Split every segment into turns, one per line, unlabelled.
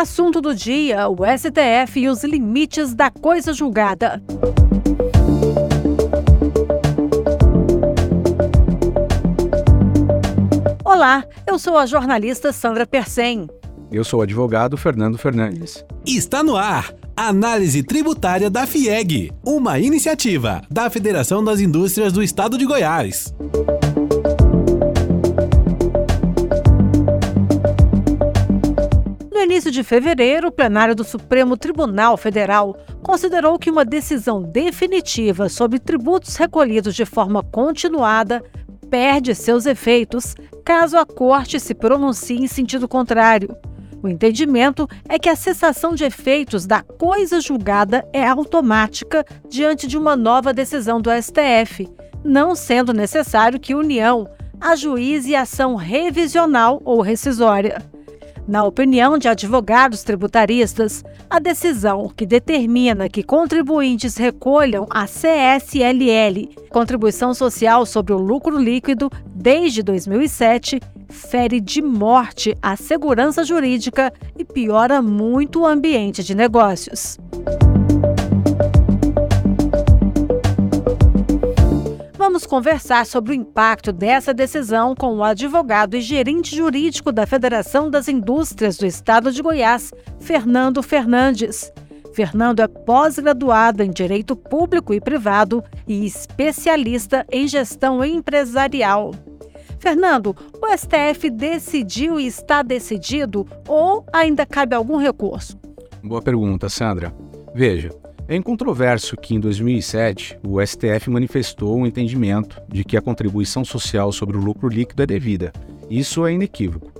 Assunto do dia: o STF e os limites da coisa julgada. Olá, eu sou a jornalista Sandra Persen.
Eu sou o advogado Fernando Fernandes.
Está no ar. Análise Tributária da FIEG, uma iniciativa da Federação das Indústrias do Estado de Goiás.
Início de fevereiro, o plenário do Supremo Tribunal Federal considerou que uma decisão definitiva sobre tributos recolhidos de forma continuada perde seus efeitos caso a Corte se pronuncie em sentido contrário. O entendimento é que a cessação de efeitos da coisa julgada é automática diante de uma nova decisão do STF, não sendo necessário que a União ajuize ação revisional ou rescisória. Na opinião de advogados tributaristas, a decisão que determina que contribuintes recolham a CSLL, Contribuição Social sobre o Lucro Líquido, desde 2007, fere de morte a segurança jurídica e piora muito o ambiente de negócios. Conversar sobre o impacto dessa decisão com o advogado e gerente jurídico da Federação das Indústrias do Estado de Goiás, Fernando Fernandes. Fernando é pós-graduado em Direito Público e Privado e especialista em Gestão Empresarial. Fernando, o STF decidiu e está decidido ou ainda cabe algum recurso?
Boa pergunta, Sandra. Veja, é incontroverso que em 2007 o STF manifestou o um entendimento de que a contribuição social sobre o lucro líquido é devida. Isso é inequívoco.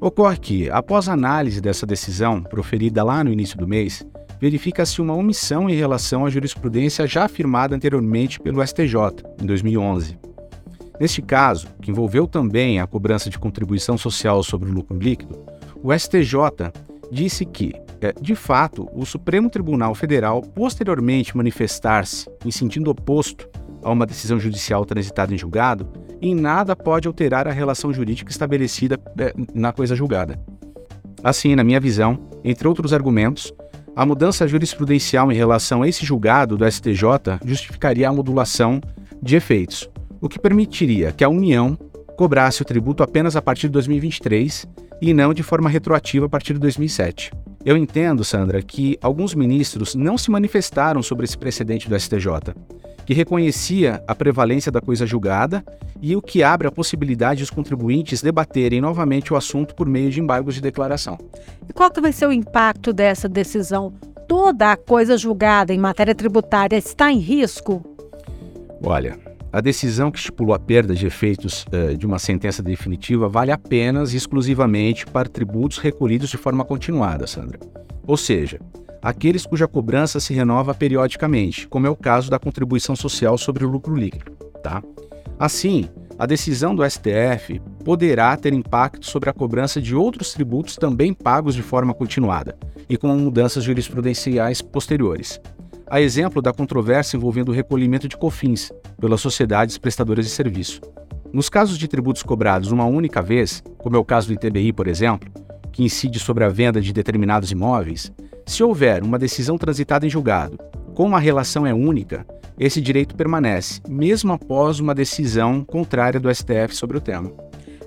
Ocorre que, após análise dessa decisão, proferida lá no início do mês, verifica-se uma omissão em relação à jurisprudência já afirmada anteriormente pelo STJ, em 2011. Neste caso, que envolveu também a cobrança de contribuição social sobre o lucro líquido, o STJ disse que, de fato, o Supremo Tribunal Federal, posteriormente manifestar-se em sentido oposto a uma decisão judicial transitada em julgado, em nada pode alterar a relação jurídica estabelecida é, na coisa julgada. Assim, na minha visão, entre outros argumentos, a mudança jurisprudencial em relação a esse julgado do STJ justificaria a modulação de efeitos, o que permitiria que a União cobrasse o tributo apenas a partir de 2023 e não de forma retroativa a partir de 2007. Eu entendo, Sandra, que alguns ministros não se manifestaram sobre esse precedente do STJ, que reconhecia a prevalência da coisa julgada e o que abre a possibilidade dos contribuintes debaterem novamente o assunto por meio de embargos de declaração.
E qual que vai ser o impacto dessa decisão? Toda a coisa julgada em matéria tributária está em risco?
Olha, a decisão que estipulou a perda de efeitos uh, de uma sentença definitiva vale apenas e exclusivamente para tributos recolhidos de forma continuada, Sandra. Ou seja, aqueles cuja cobrança se renova periodicamente, como é o caso da contribuição social sobre o lucro líquido. Tá? Assim, a decisão do STF poderá ter impacto sobre a cobrança de outros tributos também pagos de forma continuada e com mudanças jurisprudenciais posteriores a exemplo da controvérsia envolvendo o recolhimento de COFINS pelas sociedades prestadoras de serviço. Nos casos de tributos cobrados uma única vez, como é o caso do ITBI, por exemplo, que incide sobre a venda de determinados imóveis, se houver uma decisão transitada em julgado, como a relação é única, esse direito permanece, mesmo após uma decisão contrária do STF sobre o tema.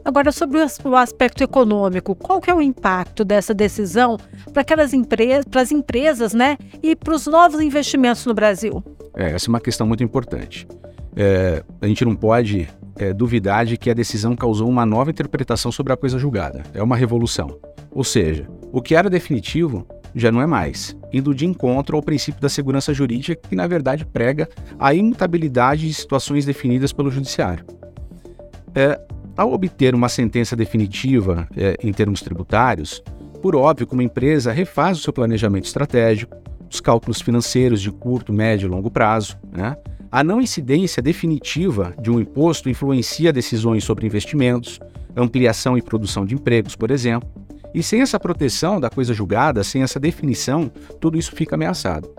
Agora, sobre o aspecto econômico, qual que é o impacto dessa decisão para aquelas empresas, para as empresas, né, e para os novos investimentos no Brasil?
É, essa é uma questão muito importante. É, a gente não pode é, duvidar de que a decisão causou uma nova interpretação sobre a coisa julgada. É uma revolução. Ou seja, o que era definitivo já não é mais, indo de encontro ao princípio da segurança jurídica, que na verdade prega a imutabilidade de situações definidas pelo judiciário. É, ao obter uma sentença definitiva é, em termos tributários, por óbvio que uma empresa refaz o seu planejamento estratégico, os cálculos financeiros de curto, médio e longo prazo. Né? A não incidência definitiva de um imposto influencia decisões sobre investimentos, ampliação e produção de empregos, por exemplo. E sem essa proteção da coisa julgada, sem essa definição, tudo isso fica ameaçado.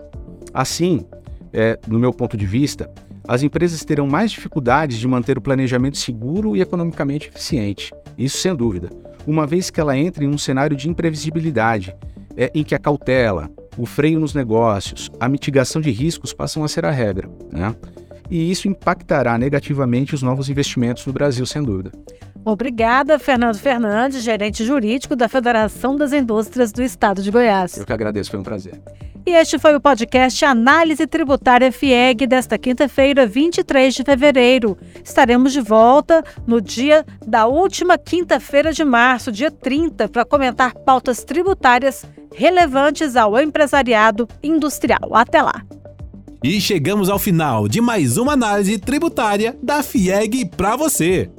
Assim, é, no meu ponto de vista, as empresas terão mais dificuldades de manter o planejamento seguro e economicamente eficiente. Isso sem dúvida, uma vez que ela entra em um cenário de imprevisibilidade é, em que a cautela, o freio nos negócios, a mitigação de riscos passam a ser a regra. Né? E isso impactará negativamente os novos investimentos no Brasil, sem dúvida.
Obrigada, Fernando Fernandes, gerente jurídico da Federação das Indústrias do Estado de Goiás.
Eu que agradeço, foi um prazer.
E este foi o podcast Análise Tributária FIEG desta quinta-feira, 23 de fevereiro. Estaremos de volta no dia da última quinta-feira de março, dia 30, para comentar pautas tributárias relevantes ao empresariado industrial. Até lá.
E chegamos ao final de mais uma análise tributária da FIEG para você.